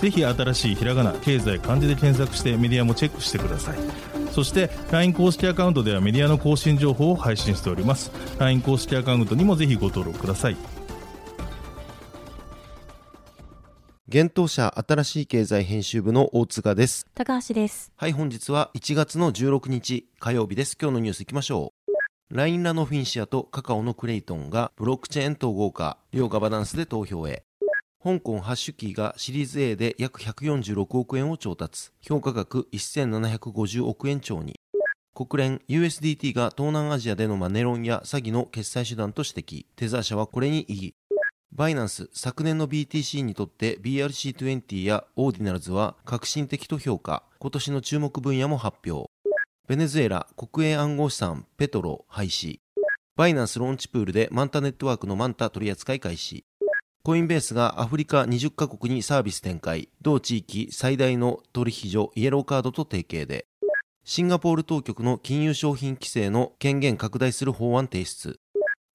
ぜひ新しいひらがな経済漢字で検索してメディアもチェックしてくださいそして LINE 公式アカウントではメディアの更新情報を配信しております LINE 公式アカウントにもぜひご登録ください現当社新しい経済編集部の大塚です。高橋です。はい、本日は1月の16日火曜日です。今日のニュース行きましょう。ラインラノフィンシアとカカオのクレイトンがブロックチェーン統合化、両ガバナンスで投票へ。香港ハッシュキーがシリーズ A で約146億円を調達。評価額1750億円超に。国連 USDT が東南アジアでのマネロンや詐欺の決済手段と指摘。テザー社はこれに異議。バイナンス昨年の BTC にとって BRC20 やオーディナルズは革新的と評価今年の注目分野も発表ベネズエラ国営暗号資産ペトロ廃止バイナンスローンチプールでマンタネットワークのマンタ取扱い開始コインベースがアフリカ20カ国にサービス展開。同地域最大の取引所イエローカードと提携で。シンガポール当局の金融商品規制の権限拡大する法案提出。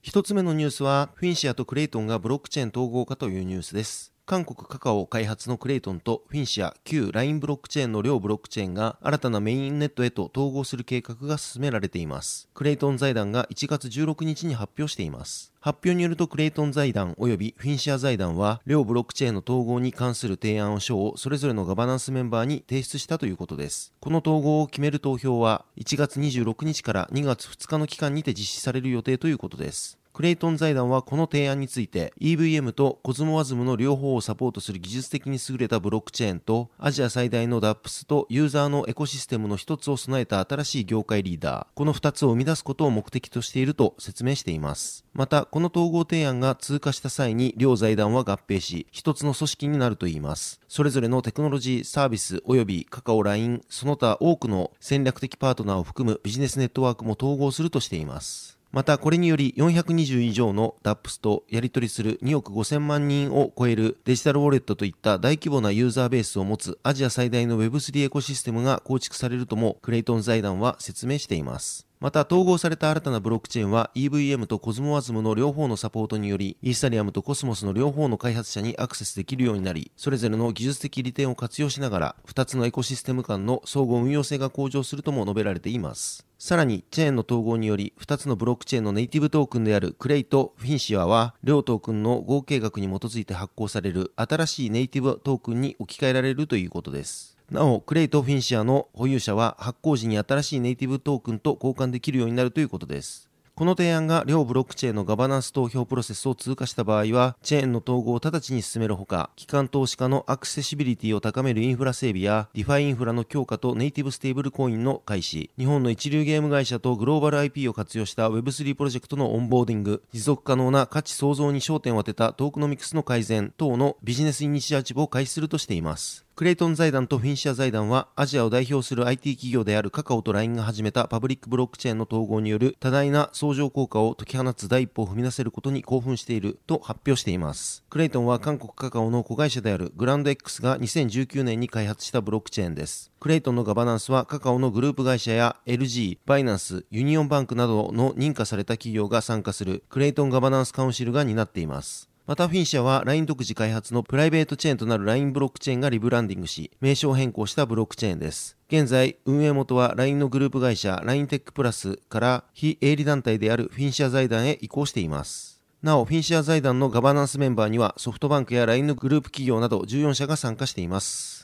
一つ目のニュースは、フィンシアとクレイトンがブロックチェーン統合化というニュースです。韓国カカオ開発のクレイトンとフィンシア、旧 LINE ブロックチェーンの両ブロックチェーンが新たなメインネットへと統合する計画が進められています。クレイトン財団が1月16日に発表しています。発表によるとクレイトン財団及びフィンシア財団は両ブロックチェーンの統合に関する提案書をそれぞれのガバナンスメンバーに提出したということです。この統合を決める投票は1月26日から2月2日の期間にて実施される予定ということです。クレイトン財団はこの提案について EVM とコズモワズムの両方をサポートする技術的に優れたブロックチェーンとアジア最大の DAPS とユーザーのエコシステムの一つを備えた新しい業界リーダー。この二つを生み出すことを目的としていると説明しています。またこの統合提案が通過した際に両財団は合併し一つの組織になるといいます。それぞれのテクノロジーサービス及びカカオ LINE その他多くの戦略的パートナーを含むビジネスネットワークも統合するとしています。またこれにより420以上の DApps とやり取りする2億5000万人を超えるデジタルウォレットといった大規模なユーザーベースを持つアジア最大の Web3 エコシステムが構築されるともクレイトン財団は説明しています。また統合された新たなブロックチェーンは EVM とコズモワズムの両方のサポートによりイーサリアムとコスモスの両方の開発者にアクセスできるようになりそれぞれの技術的利点を活用しながら2つのエコシステム間の相互運用性が向上するとも述べられています。さらにチェーンの統合により2つのブロックチェーンのネイティブトークンであるクレイとフィンシアは両トークンの合計額に基づいて発行される新しいネイティブトークンに置き換えられるということです。なお、クレイとフィンシアの保有者は発行時に新しいネイティブトークンと交換できるようになるということです。この提案が両ブロックチェーンのガバナンス投票プロセスを通過した場合は、チェーンの統合を直ちに進めるほか、機関投資家のアクセシビリティを高めるインフラ整備や、ディファイインフラの強化とネイティブステーブルコインの開始、日本の一流ゲーム会社とグローバル IP を活用した Web3 プロジェクトのオンボーディング、持続可能な価値創造に焦点を当てたトークノミクスの改善等のビジネスイニシアチブを開始するとしています。クレイトン財団とフィンシア財団はアジアを代表する IT 企業であるカカオと LINE が始めたパブリックブロックチェーンの統合による多大な相乗効果を解き放つ第一歩を踏み出せることに興奮していると発表しています。クレイトンは韓国カカオの子会社であるグランド X が2019年に開発したブロックチェーンです。クレイトンのガバナンスはカカオのグループ会社や LG、バイナンス、ユニオンバンクなどの認可された企業が参加するクレイトンガバナンスカウンシルが担っています。またフィンシアは LINE 独自開発のプライベートチェーンとなる LINE ブロックチェーンがリブランディングし、名称変更したブロックチェーンです。現在、運営元は LINE のグループ会社 LINE Tech Plus から非営利団体であるフィンシア財団へ移行しています。なお、フィンシア財団のガバナンスメンバーにはソフトバンクや LINE のグループ企業など14社が参加しています。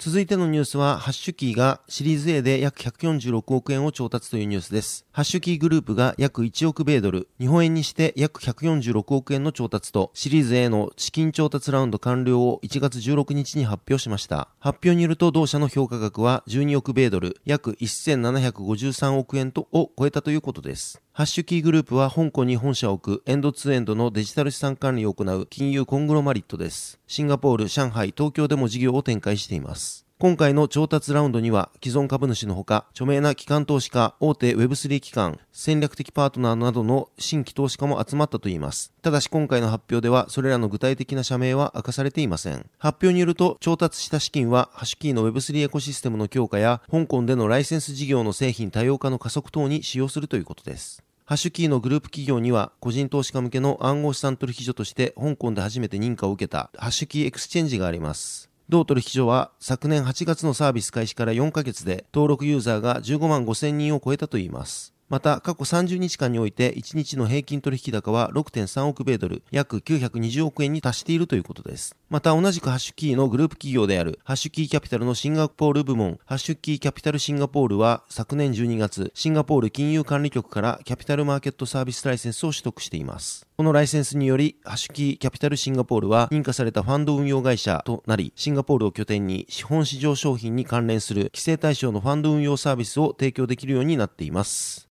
続いてのニュースは、ハッシュキーがシリーズ A で約146億円を調達というニュースです。ハッシュキーグループが約1億米ドル、日本円にして約146億円の調達と、シリーズ A の資金調達ラウンド完了を1月16日に発表しました。発表によると、同社の評価額は12億米ドル、約1753億円とを超えたということです。ハッシュキーグループは香港に本社を置くエンドツーエンドのデジタル資産管理を行う金融コングロマリットです。シンガポール、上海、東京でも事業を展開しています。今回の調達ラウンドには既存株主のほか著名な機関投資家、大手 Web3 機関、戦略的パートナーなどの新規投資家も集まったといいます。ただし今回の発表ではそれらの具体的な社名は明かされていません。発表によると調達した資金はハッシュキーの Web3 エコシステムの強化や香港でのライセンス事業の製品多様化の加速等に使用するということです。ハッシュキーのグループ企業には個人投資家向けの暗号資産取引所として香港で初めて認可を受けたハッシュキーエクスチェンジがあります。同取引所は昨年8月のサービス開始から4ヶ月で登録ユーザーが15万5000人を超えたといいます。また、過去30日間において1日の平均取引高は6.3億米ドル、約920億円に達しているということです。また、同じくハッシュキーのグループ企業であるハッシュキーキャピタルのシンガポール部門、ハッシュキーキャピタルシンガポールは昨年12月、シンガポール金融管理局からキャピタルマーケットサービスライセンスを取得しています。このライセンスにより、ハッシュキーキャピタルシンガポールは認可されたファンド運用会社となり、シンガポールを拠点に資本市場商品に関連する規制対象のファンド運用サービスを提供できるようになっています。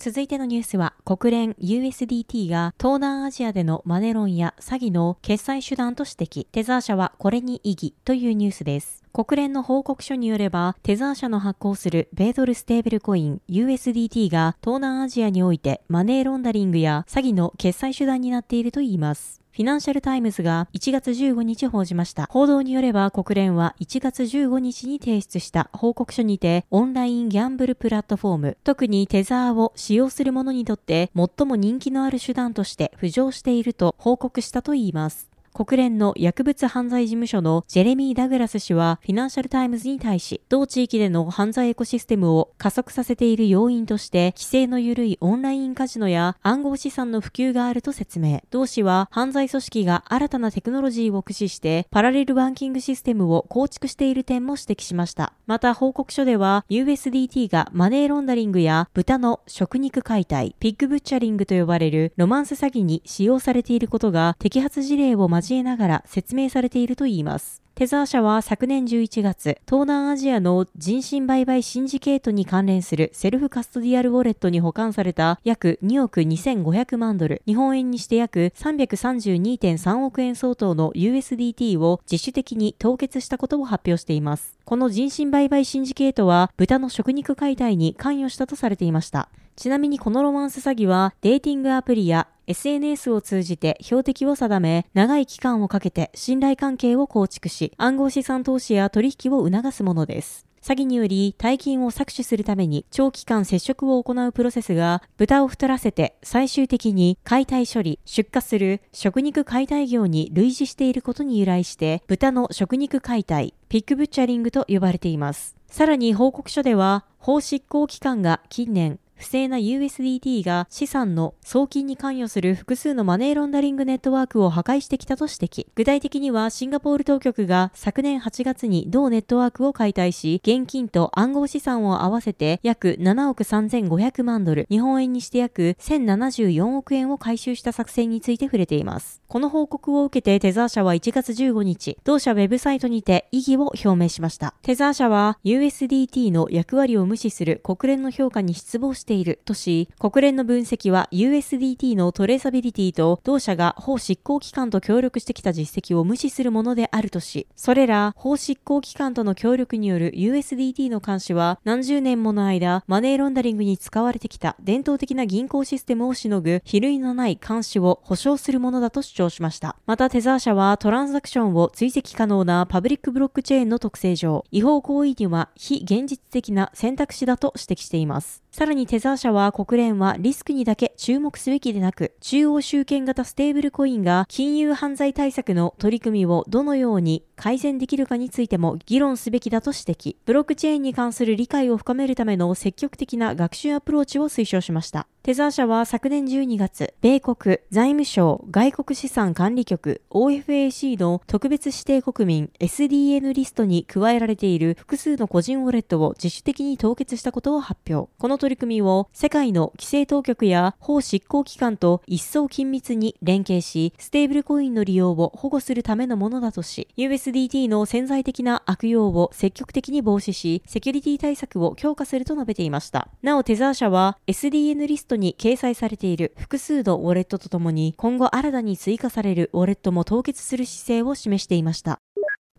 続いてのニュースは、国連 USDT が東南アジアでのマネロンや詐欺の決済手段と指摘、テザー社はこれに異議というニュースです。国連の報告書によれば、テザー社の発行する米ドルステーブルコイン USDT が東南アジアにおいてマネーロンダリングや詐欺の決済手段になっているといいます。フィナンシャルタイムズが1月15日報じました。報道によれば国連は1月15日に提出した報告書にてオンラインギャンブルプラットフォーム、特にテザーを使用する者にとって最も人気のある手段として浮上していると報告したといいます。国連の薬物犯罪事務所のジェレミー・ダグラス氏はフィナンシャルタイムズに対し、同地域での犯罪エコシステムを加速させている要因として、規制の緩いオンラインカジノや暗号資産の普及があると説明。同氏は犯罪組織が新たなテクノロジーを駆使してパラレルバンキングシステムを構築している点も指摘しました。また報告書では USDT がマネーロンダリングや豚の食肉解体、ピッグブッチャリングと呼ばれるロマンス詐欺に使用されていることが摘発事例をま交えながら説明されているといいます。テザー社は昨年11月、東南アジアの人身売買シンジケートに関連するセルフカストディアルウォレットに保管された約2億2500万ドル、日本円にして約332.3億円相当の USDT を自主的に凍結したことを発表しています。この人身売買シンジケートは豚の食肉解体に関与したとされていました。ちなみにこのロマンス詐欺はデーティングアプリや SNS を通じて標的を定め、長い期間をかけて信頼関係を構築し、暗号資産投資や取引を促すものです。詐欺により大金を搾取するために長期間接触を行うプロセスが豚を太らせて最終的に解体処理、出荷する食肉解体業に類似していることに由来して豚の食肉解体、ピックブッチャリングと呼ばれています。さらに報告書では法執行機関が近年不正な USDT が資産の送金に関与する複数のマネーロンダリングネットワークを破壊してきたと指摘。具体的にはシンガポール当局が昨年8月に同ネットワークを解体し、現金と暗号資産を合わせて約7億3500万ドル、日本円にして約1074億円を回収した作戦について触れています。この報告を受けてテザー社は1月15日、同社ウェブサイトにて意義を表明しました。テザー社は USDT の役割を無視する国連の評価に失望してているとし、国連の分析は USDT のトレーサビリティと同社が法執行機関と協力してきた実績を無視するものであるとし、それら法執行機関との協力による USDT の監視は何十年もの間マネーロンダリングに使われてきた伝統的な銀行システムをしのぐ比類のない監視を保証するものだと主張しました。またテザー社はトランザクションを追跡可能なパブリックブロックチェーンの特性上、違法行為には非現実的な選択肢だと指摘しています。さらにテザー社は国連はリスクにだけ注目すべきでなく、中央集権型ステーブルコインが金融犯罪対策の取り組みをどのように改善できるかについても議論すべきだと指摘。ブロックチェーンに関する理解を深めるための積極的な学習アプローチを推奨しました。テザー社は昨年12月、米国財務省外国資産管理局 OFAC の特別指定国民 SDN リストに加えられている複数の個人ウォレットを自主的に凍結したことを発表。この取り組みを世界の規制当局や法執行機関と一層緊密に連携し、ステーブルコインの利用を保護するためのものだとし、USDT の潜在的な悪用を積極的に防止し、セキュリティ対策を強化すると述べていました。なお、テザー社は SDN リストに掲載されている複数のウォレットとともに今後新たに追加されるウォレットも凍結する姿勢を示していました。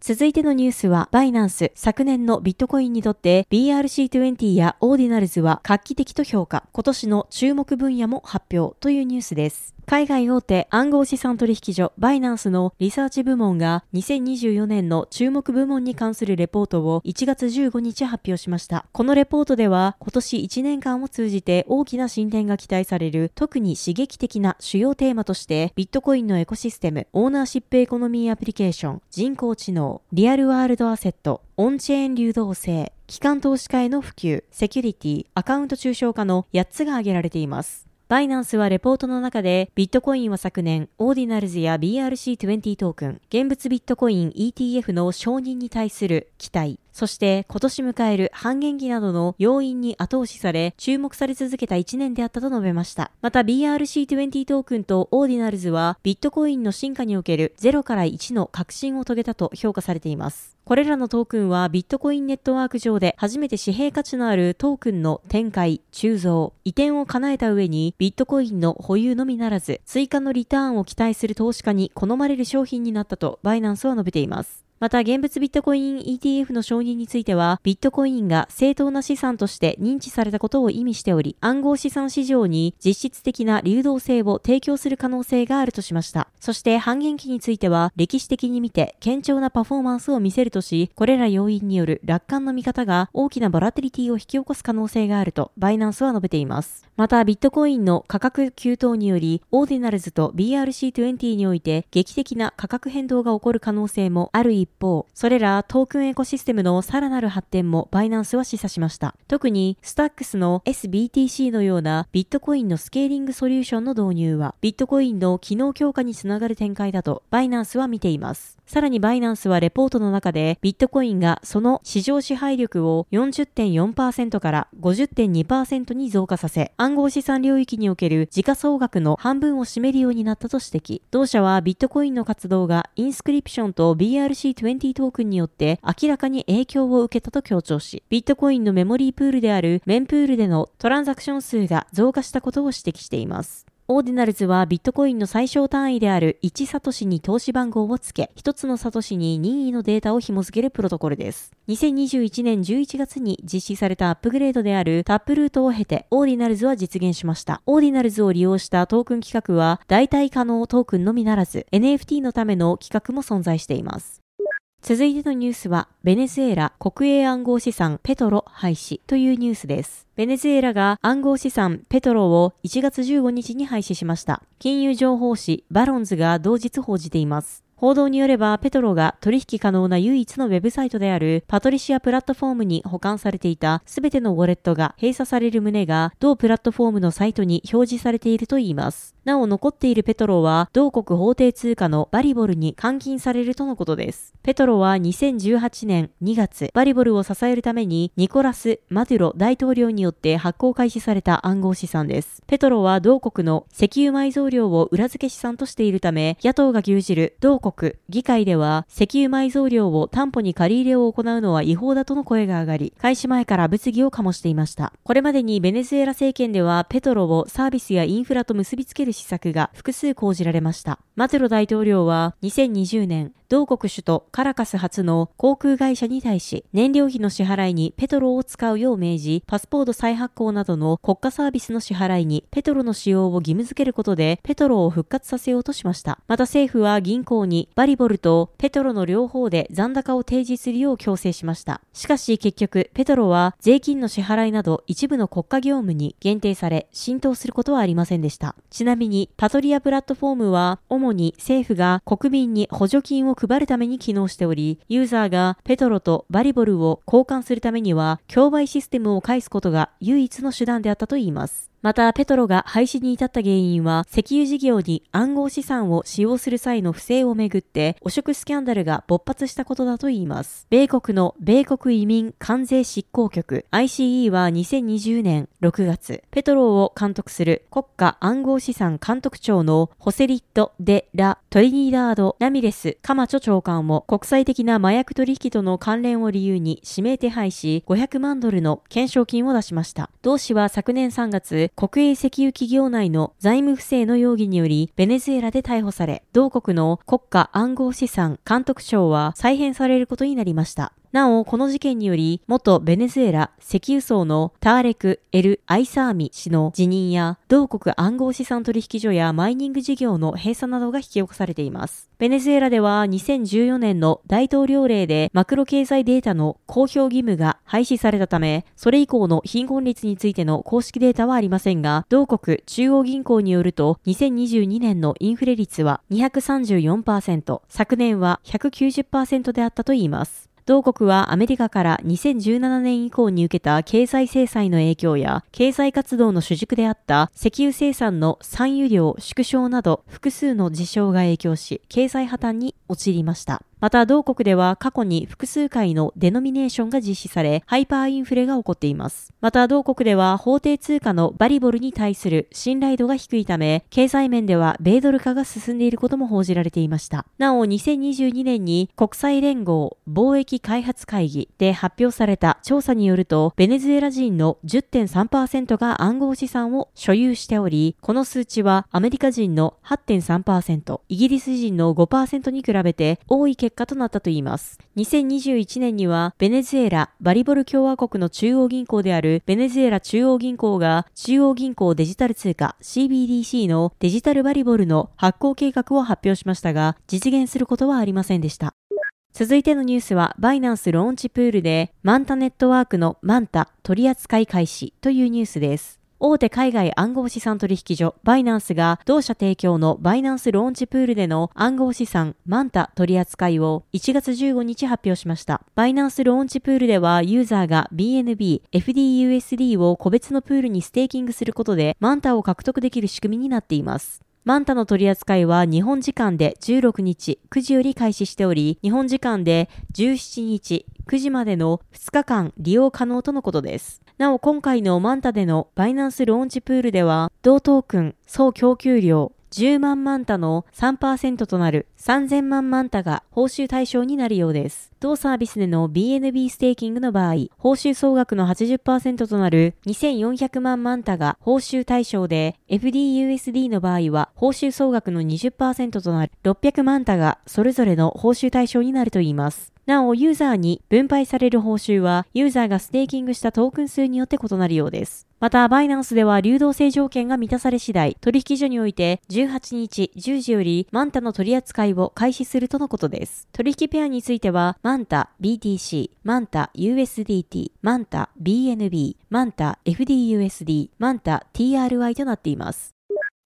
続いてのニュースは、バイナンス、昨年のビットコインにとって BRC20 やオーディナルズは画期的と評価、今年の注目分野も発表というニュースです。海外大手暗号資産取引所バイナンスのリサーチ部門が2024年の注目部門に関するレポートを1月15日発表しました。このレポートでは今年1年間を通じて大きな進展が期待される特に刺激的な主要テーマとしてビットコインのエコシステム、オーナーシップエコノミーアプリケーション、人工知能、リアルワールドアセット、オンチェーン流動性、機関投資家への普及、セキュリティ、アカウント抽象化の8つが挙げられています。バイナンスはレポートの中で、ビットコインは昨年、オーディナルズや BRC20 トークン、現物ビットコイン ETF の承認に対する期待、そして今年迎える半減期などの要因に後押しされ、注目され続けた1年であったと述べました。また BRC20 トークンとオーディナルズはビットコインの進化における0から1の革新を遂げたと評価されています。これらのトークンはビットコインネットワーク上で初めて貨幣価値のあるトークンの展開、鋳造、移転を叶えた上にビットコインの保有のみならず追加のリターンを期待する投資家に好まれる商品になったとバイナンスは述べています。また、現物ビットコイン ETF の承認については、ビットコインが正当な資産として認知されたことを意味しており、暗号資産市場に実質的な流動性を提供する可能性があるとしました。そして、半減期については、歴史的に見て堅調なパフォーマンスを見せるとし、これら要因による楽観の見方が大きなボラティリティを引き起こす可能性があると、バイナンスは述べています。また、ビットコインの価格急騰により、オーディナルズと BRC20 において劇的な価格変動が起こる可能性もある一方、それらトークンエコシステムのさらなる発展もバイナンスは示唆しました。特にスタックスの SBTC のようなビットコインのスケーリングソリューションの導入はビットコインの機能強化につながる展開だとバイナンスは見ています。さらにバイナンスはレポートの中でビットコインがその市場支配力を40.4%から50.2%に増加させ、暗号資産領域における時価総額の半分を占めるようになったと指摘。同社はビットコインの活動がインスクリプションと BRC 20トークンによって明らかに影響を受けたと強調し、ビットコインのメモリープールであるメンプールでのトランザクション数が増加したことを指摘しています。オーディナルズはビットコインの最小単位である1サトシに通し番号を付け、1つのサトシに任意のデータを紐付けるプロトコルです。2021年11月に実施されたアップグレードであるタップルートを経て、オーディナルズは実現しました。オーディナルズを利用したトークン規格は、代替可能トークンのみならず、NFT のための規格も存在しています。続いてのニュースは、ベネズエラ国営暗号資産ペトロ廃止というニュースです。ベネズエラが暗号資産ペトロを1月15日に廃止しました。金融情報誌バロンズが同日報じています。報道によれば、ペトロが取引可能な唯一のウェブサイトであるパトリアプラットフォームに保管されていたすべてのウォレットが閉鎖される旨が同プラットフォームのサイトに表示されているといいます。なお残っているペトロは同国法定通貨のバリボルに換金されるとのことです。ペトロは2018年2月、バリボルを支えるためにニコラス・マドゥロ大統領によって発行開始された暗号資産です。ペトロは同国の石油埋蔵量を裏付け資産としているため、野党が牛耳る同国議会では石油埋蔵量を担保に借り入れを行うのは違法だとの声が上がり、開始前から物議を醸していました。これまでにベネズエラ政権ではペトロをサービスやインフラと結びつける施策が複数講じられました。マトロ大統領は2020年、同国首都カラカス発の航空会社に対し、燃料費の支払いにペトロを使うよう命じ、パスポート再発行などの国家サービスの支払いにペトロの使用を義務付けることで、ペトロを復活させようとしました。また政府は銀行にバリボルとペトロの両方で残高を提示するよう強制しました。しかし結局、ペトロは税金の支払いなど一部の国家業務に限定され、浸透することはありませんでした。ちなみに、パトリアプラットフォームは、主に政府が国民に補助金を配るために機能しており、ユーザーがペトロとバリボルを交換するためには、競売システムを介すことが唯一の手段であったといいます。また、ペトロが廃止に至った原因は、石油事業に暗号資産を使用する際の不正をめぐって、汚職スキャンダルが勃発したことだといいます。米国の米国移民関税執行局 ICE は2020年6月、ペトロを監督する国家暗号資産監督庁のホセリット・デ・ラ・トリニダード・ラミレス・カマチョ長官を国際的な麻薬取引との関連を理由に指名手配し、500万ドルの懸賞金を出しました。同氏は昨年3月、国営石油企業内の財務不正の容疑により、ベネズエラで逮捕され、同国の国家暗号資産監督庁は再編されることになりました。なお、この事件により、元ベネズエラ石油層のターレク・エル・アイサーミ氏の辞任や、同国暗号資産取引所やマイニング事業の閉鎖などが引き起こされています。ベネズエラでは2014年の大統領令でマクロ経済データの公表義務が廃止されたため、それ以降の貧困率についての公式データはありませんが、同国中央銀行によると、2022年のインフレ率は234%、昨年は190%であったといいます。同国はアメリカから2017年以降に受けた経済制裁の影響や経済活動の主軸であった石油生産の産油量縮小など複数の事象が影響し経済破綻に陥りました。また同国では過去に複数回のデノミネーションが実施され、ハイパーインフレが起こっています。また同国では法定通貨のバリボルに対する信頼度が低いため、経済面では米ドル化が進んでいることも報じられていました。なお、2022年に国際連合貿易開発会議で発表された調査によると、ベネズエラ人の10.3%が暗号資産を所有しており、この数値はアメリカ人の8.3%、イギリス人の5%に比べて多い結結果となったといいます。2021年には、ベネズエラ、バリボル共和国の中央銀行であるベネズエラ中央銀行が中央銀行デジタル通貨 CBDC のデジタルバリボルの発行計画を発表しましたが、実現することはありませんでした。続いてのニュースは、バイナンスローンチプールで、マンタネットワークのマンタ取扱い開始というニュースです。大手海外暗号資産取引所バイナンスが同社提供のバイナンスローンチプールでの暗号資産マンタ取扱いを1月15日発表しました。バイナンスローンチプールではユーザーが BNB、FDUSD を個別のプールにステーキングすることでマンタを獲得できる仕組みになっています。マンタの取り扱いは日本時間で16日9時より開始しており、日本時間で17日9時までの2日間利用可能とのことです。なお今回のマンタでのバイナンスローンチプールでは、同トークン総供給量10億マンタの3%となる3000万マンタが報酬対象になるようです。同サービスでの BNB ステーキングの場合、報酬総額の80%となる2400万マンタが報酬対象で、FDUSD の場合は報酬総額の20%となる600万マンタがそれぞれの報酬対象になるといいます。なお、ユーザーに分配される報酬は、ユーザーがステーキングしたトークン数によって異なるようです。また、バイナンスでは流動性条件が満たされ次第、取引所において18日10時よりマンタの取り扱いを開始するとのことです。取引ペアについては、マンタ BTC、マンタ USDT、マンタ BNB、マンタ FDUSD、マンタ TRY となっています。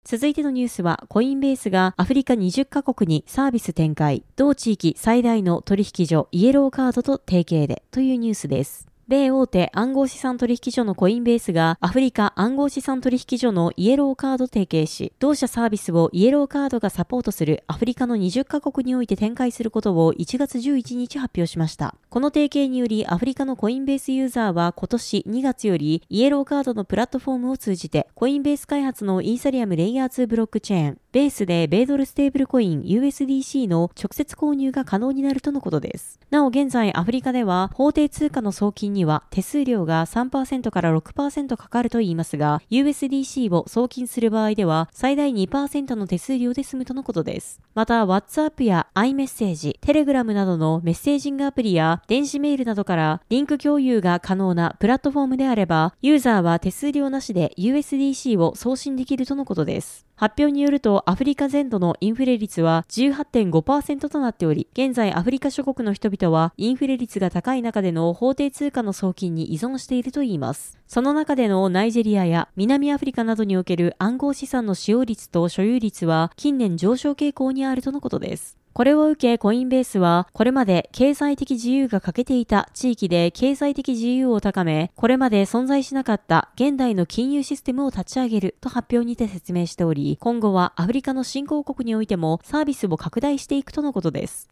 続いてのニュースは、コインベースがアフリカ20カ国にサービス展開、同地域最大の取引所イエローカードと提携でというニュースです。米大手暗号資産取引所のコインベースがアフリカ暗号資産取引所のイエローカード提携し、同社サービスをイエローカードがサポートするアフリカの20カ国において展開することを1月11日発表しました。この提携によりアフリカのコインベースユーザーは今年2月よりイエローカードのプラットフォームを通じてコインベース開発のイーサリアムレイヤー2ブロックチェーン、ベースで米ドルステーブルコイン USDC の直接購入が可能になるとのことです。なお現在アフリカでは法定通貨の送金には手数料が3%から6%かかると言いますが、USDC を送金する場合では最大2%の手数料で済むとのことです。また WhatsApp や iMessage、Telegram などのメッセージングアプリや電子メールなどからリンク共有が可能なプラットフォームであれば、ユーザーは手数料なしで USDC を送信できるとのことです。発表によるとアフリカ全土のインフレ率は18.5%となっており、現在アフリカ諸国の人々はインフレ率が高い中での法定通貨の送金に依存しているといいます。その中でのナイジェリアや南アフリカなどにおける暗号資産の使用率と所有率は近年上昇傾向にあるとのことです。これを受けコインベースはこれまで経済的自由が欠けていた地域で経済的自由を高め、これまで存在しなかった現代の金融システムを立ち上げると発表にて説明しており、今後はアフリカの新興国においてもサービスを拡大していくとのことです。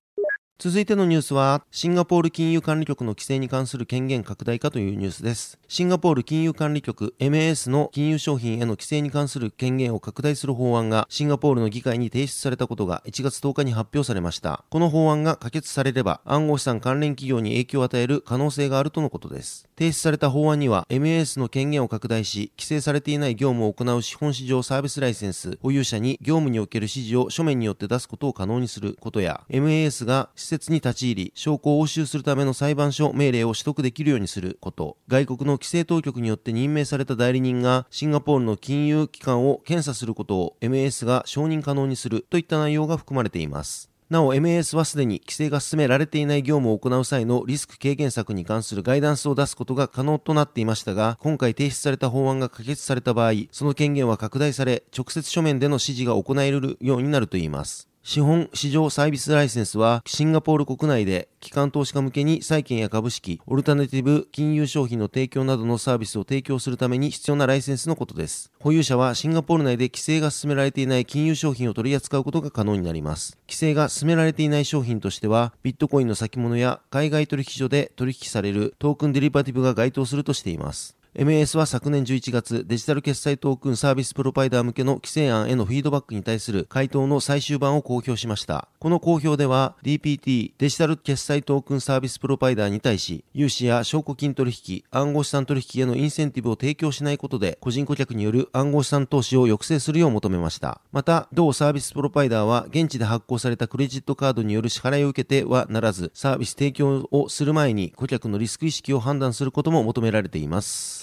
続いてのニュースは、シンガポール金融管理局の規制に関する権限拡大化というニュースです。シンガポール金融管理局 MAS の金融商品への規制に関する権限を拡大する法案がシンガポールの議会に提出されたことが1月10日に発表されました。この法案が可決されれば暗号資産関連企業に影響を与える可能性があるとのことです。提出された法案には MAS の権限を拡大し、規制されていない業務を行う資本市場サービスライセンス保有者に業務における指示を書面によって出すことを可能にすることや、MAS が施設に立ち入り、証拠を押収するための裁判所命令を取得できるようにすること、外国の規制当局によって任命された代理人がシンガポールの金融機関を検査することを MAS が承認可能にするといった内容が含まれています。なお MAS はすでに規制が進められていない業務を行う際のリスク軽減策に関するガイダンスを出すことが可能となっていましたが、今回提出された法案が可決された場合、その権限は拡大され、直接書面での指示が行えるようになるといいます。資本市場サービスライセンスはシンガポール国内で機関投資家向けに債券や株式、オルタネティブ金融商品の提供などのサービスを提供するために必要なライセンスのことです。保有者はシンガポール内で規制が進められていない金融商品を取り扱うことが可能になります。規制が進められていない商品としては、ビットコインの先物や海外取引所で取引されるトークンデリバティブが該当するとしています。MAS は昨年11月、デジタル決済トークンサービスプロバイダー向けの規制案へのフィードバックに対する回答の最終版を公表しました。この公表では、DPT、デジタル決済トークンサービスプロバイダーに対し、融資や証拠金取引、暗号資産取引へのインセンティブを提供しないことで、個人顧客による暗号資産投資を抑制するよう求めました。また、同サービスプロバイダーは、現地で発行されたクレジットカードによる支払いを受けてはならず、サービス提供をする前に顧客のリスク意識を判断することも求められています。